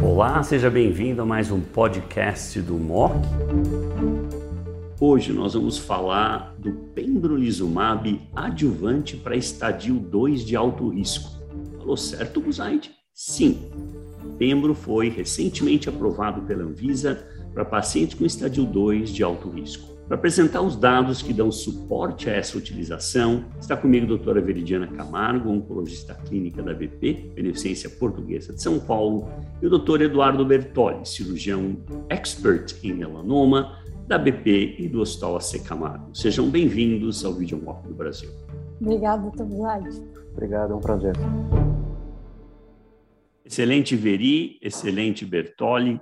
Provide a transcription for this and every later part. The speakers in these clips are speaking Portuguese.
Olá, seja bem-vindo a mais um podcast do MOC. Hoje nós vamos falar do pembrolizumab adjuvante para estadio 2 de alto risco. Falou certo, Buzaide? Sim. Pembro foi recentemente aprovado pela Anvisa para pacientes com estadio 2 de alto risco. Para apresentar os dados que dão suporte a essa utilização, está comigo a doutora Veridiana Camargo, oncologista clínica da BP, Beneficência Portuguesa de São Paulo, e o doutor Eduardo Bertoli, cirurgião expert em melanoma, da BP e do Hospital AC Camargo. Sejam bem-vindos ao Video Walk do Brasil. Obrigado, doutor Vlad. Obrigado, é um prazer. Excelente Veri, excelente Bertoli.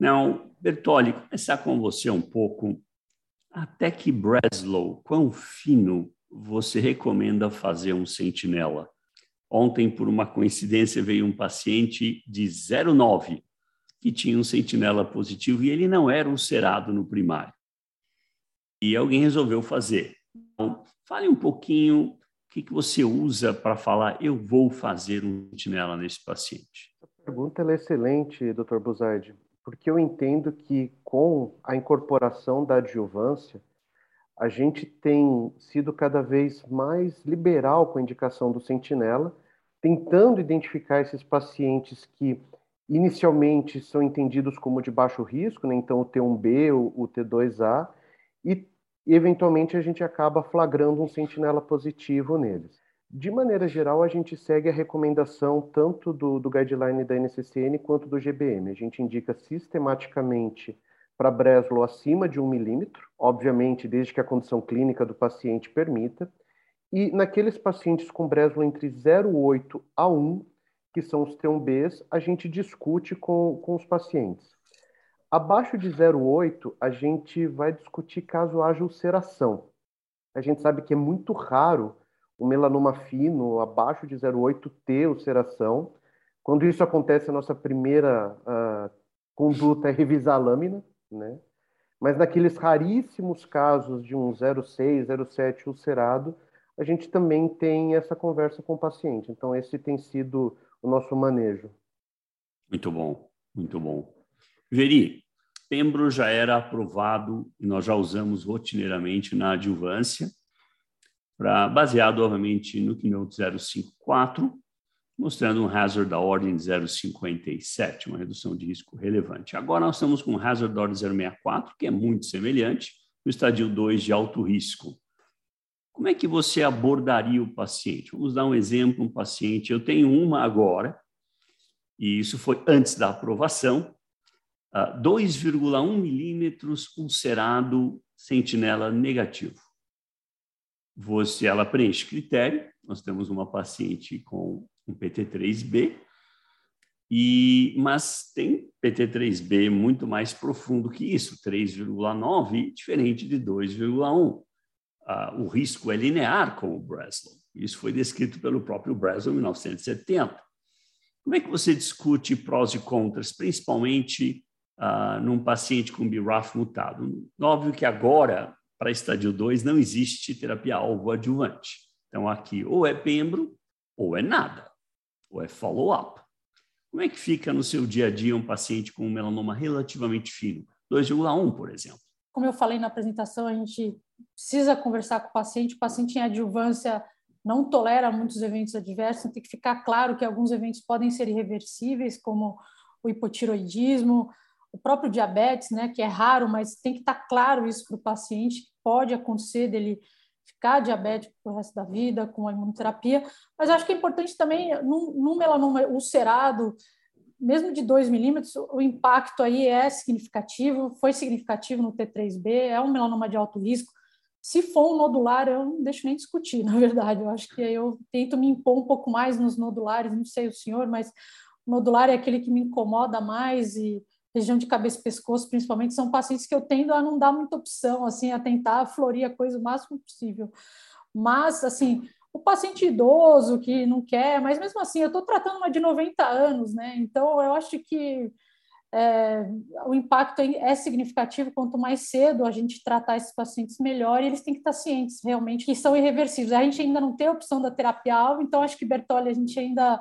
Não, Bertoli, começar com você um pouco até que Breslow, quão fino você recomenda fazer um sentinela? Ontem, por uma coincidência, veio um paciente de 09 que tinha um sentinela positivo e ele não era ulcerado no primário. E alguém resolveu fazer. Então, fale um pouquinho o que, que você usa para falar, eu vou fazer um sentinela nesse paciente. A pergunta é excelente, Dr. Buzardi porque eu entendo que com a incorporação da adjuvância, a gente tem sido cada vez mais liberal com a indicação do sentinela, tentando identificar esses pacientes que inicialmente são entendidos como de baixo risco, né? então o T1B, o T2A, e eventualmente a gente acaba flagrando um sentinela positivo neles. De maneira geral, a gente segue a recomendação tanto do, do guideline da NCCN quanto do GBM. A gente indica sistematicamente para Breslow acima de um milímetro, obviamente, desde que a condição clínica do paciente permita. E naqueles pacientes com Breslow entre 0,8 a 1, que são os T1Bs, a gente discute com, com os pacientes. Abaixo de 0,8, a gente vai discutir caso haja ulceração. A gente sabe que é muito raro o melanoma fino, abaixo de 0,8 ter ulceração. Quando isso acontece, a nossa primeira uh, conduta é revisar a lâmina, né? Mas naqueles raríssimos casos de um 0,6, 0,7 ulcerado, a gente também tem essa conversa com o paciente. Então, esse tem sido o nosso manejo. Muito bom, muito bom. Veri, Pembro já era aprovado e nós já usamos rotineiramente na adjuvância baseado, obviamente, no Keynote 054, mostrando um hazard da ordem de 0,57, uma redução de risco relevante. Agora nós estamos com um hazard da ordem 0,64, que é muito semelhante, no estadio 2 de alto risco. Como é que você abordaria o paciente? Vamos dar um exemplo, um paciente, eu tenho uma agora, e isso foi antes da aprovação, 2,1 ah, milímetros ulcerado sentinela negativo você, ela preenche critério. Nós temos uma paciente com um PT3B, e, mas tem PT3B muito mais profundo que isso, 3,9, diferente de 2,1. Ah, o risco é linear com o Breslow. Isso foi descrito pelo próprio Breslow em 1970. Como é que você discute prós e contras, principalmente ah, num paciente com BRAF mutado? Óbvio que agora para estádio 2 não existe terapia-alvo adjuvante. Então, aqui ou é pembro ou é nada, ou é follow-up. Como é que fica no seu dia a dia um paciente com um melanoma relativamente fino? 2,1, por exemplo. Como eu falei na apresentação, a gente precisa conversar com o paciente. O paciente em adjuvância não tolera muitos eventos adversos, tem que ficar claro que alguns eventos podem ser irreversíveis, como o hipotiroidismo, o próprio diabetes, né, que é raro, mas tem que estar claro isso para o paciente, pode acontecer dele ficar diabético o resto da vida com a imunoterapia, mas acho que é importante também, num melanoma ulcerado, mesmo de 2 milímetros, o impacto aí é significativo, foi significativo no T3B, é um melanoma de alto risco. Se for um nodular, eu não deixo nem discutir, na verdade. Eu acho que eu tento me impor um pouco mais nos nodulares, não sei o senhor, mas nodular é aquele que me incomoda mais e região de cabeça e pescoço, principalmente, são pacientes que eu tendo a não dar muita opção, assim, a tentar florir a coisa o máximo possível. Mas, assim, o paciente idoso que não quer, mas mesmo assim, eu estou tratando uma de 90 anos, né? Então, eu acho que é, o impacto é significativo. Quanto mais cedo a gente tratar esses pacientes, melhor. E eles têm que estar cientes realmente que são irreversíveis. A gente ainda não tem a opção da terapia-alvo, então acho que Bertolli a gente ainda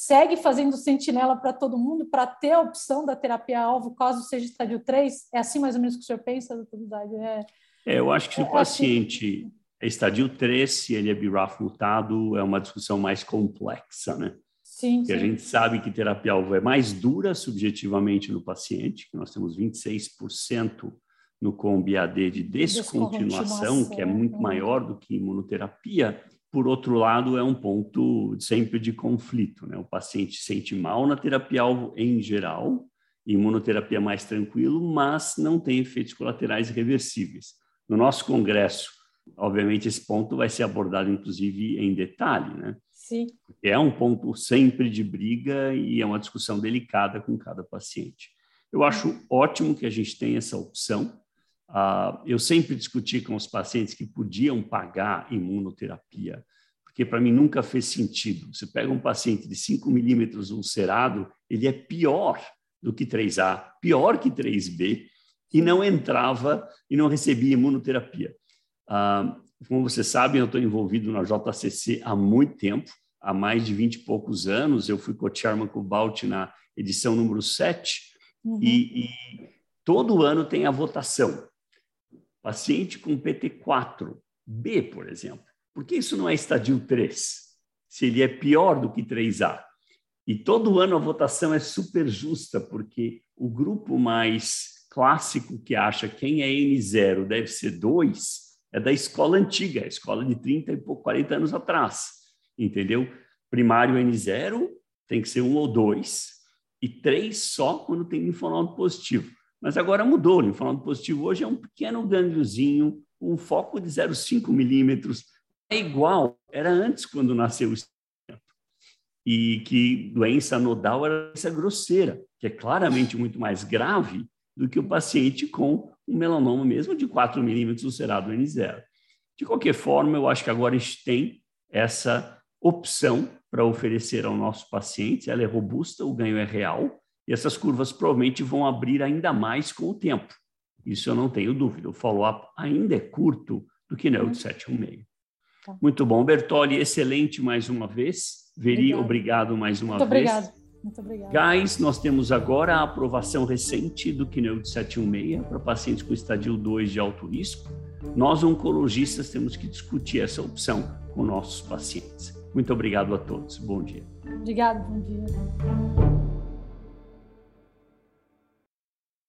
segue fazendo sentinela para todo mundo para ter a opção da terapia-alvo, caso seja estádio 3? É assim mais ou menos que o senhor pensa, doutor? É, é, eu acho que se o é, é paciente assim. é estadio 3, se ele é BRAF mutado, é uma discussão mais complexa, né? Sim, Porque sim. a gente sabe que terapia-alvo é mais dura subjetivamente no paciente, que nós temos 26% no COMB-AD de descontinuação, que é muito né? maior do que imunoterapia, por outro lado, é um ponto sempre de conflito. Né? O paciente sente mal na terapia-alvo em geral, imunoterapia mais tranquilo, mas não tem efeitos colaterais reversíveis. No nosso congresso, obviamente, esse ponto vai ser abordado, inclusive, em detalhe. Né? Sim. É um ponto sempre de briga e é uma discussão delicada com cada paciente. Eu acho ótimo que a gente tenha essa opção, Uh, eu sempre discuti com os pacientes que podiam pagar imunoterapia, porque para mim nunca fez sentido. Você pega um paciente de 5 milímetros ulcerado, ele é pior do que 3A, pior que 3B, e não entrava e não recebia imunoterapia. Uh, como você sabe, eu estou envolvido na JCC há muito tempo, há mais de 20 e poucos anos. Eu fui co-chairman com o Balt na edição número 7, uhum. e, e todo ano tem a votação Paciente com PT4B, por exemplo. Por que isso não é estadio 3? Se ele é pior do que 3A. E todo ano a votação é super justa, porque o grupo mais clássico que acha quem é N0 deve ser 2 é da escola antiga, a escola de 30 e 40 anos atrás. Entendeu? Primário N0 tem que ser 1 ou 2, e 3 só quando tem linfonodo positivo. Mas agora mudou, o linfonodo positivo hoje é um pequeno gângliozinho, um foco de 0,5 milímetros. É igual, era antes quando nasceu o e que doença nodal era doença grosseira, que é claramente muito mais grave do que o paciente com um melanoma mesmo de 4 milímetros ulcerado N0. De qualquer forma, eu acho que agora a gente tem essa opção para oferecer ao nosso paciente, ela é robusta, o ganho é real, e essas curvas provavelmente vão abrir ainda mais com o tempo. Isso eu não tenho dúvida. O follow-up ainda é curto do que não de 7,5. Tá. Muito bom. Bertoli, excelente mais uma vez. Veri, obrigado, obrigado mais uma Muito vez. Obrigado. Muito obrigado. Guys, nós temos agora a aprovação recente do de 716 para pacientes com estadio 2 de alto risco. Nós, oncologistas, temos que discutir essa opção com nossos pacientes. Muito obrigado a todos. Bom dia. Obrigado, bom dia.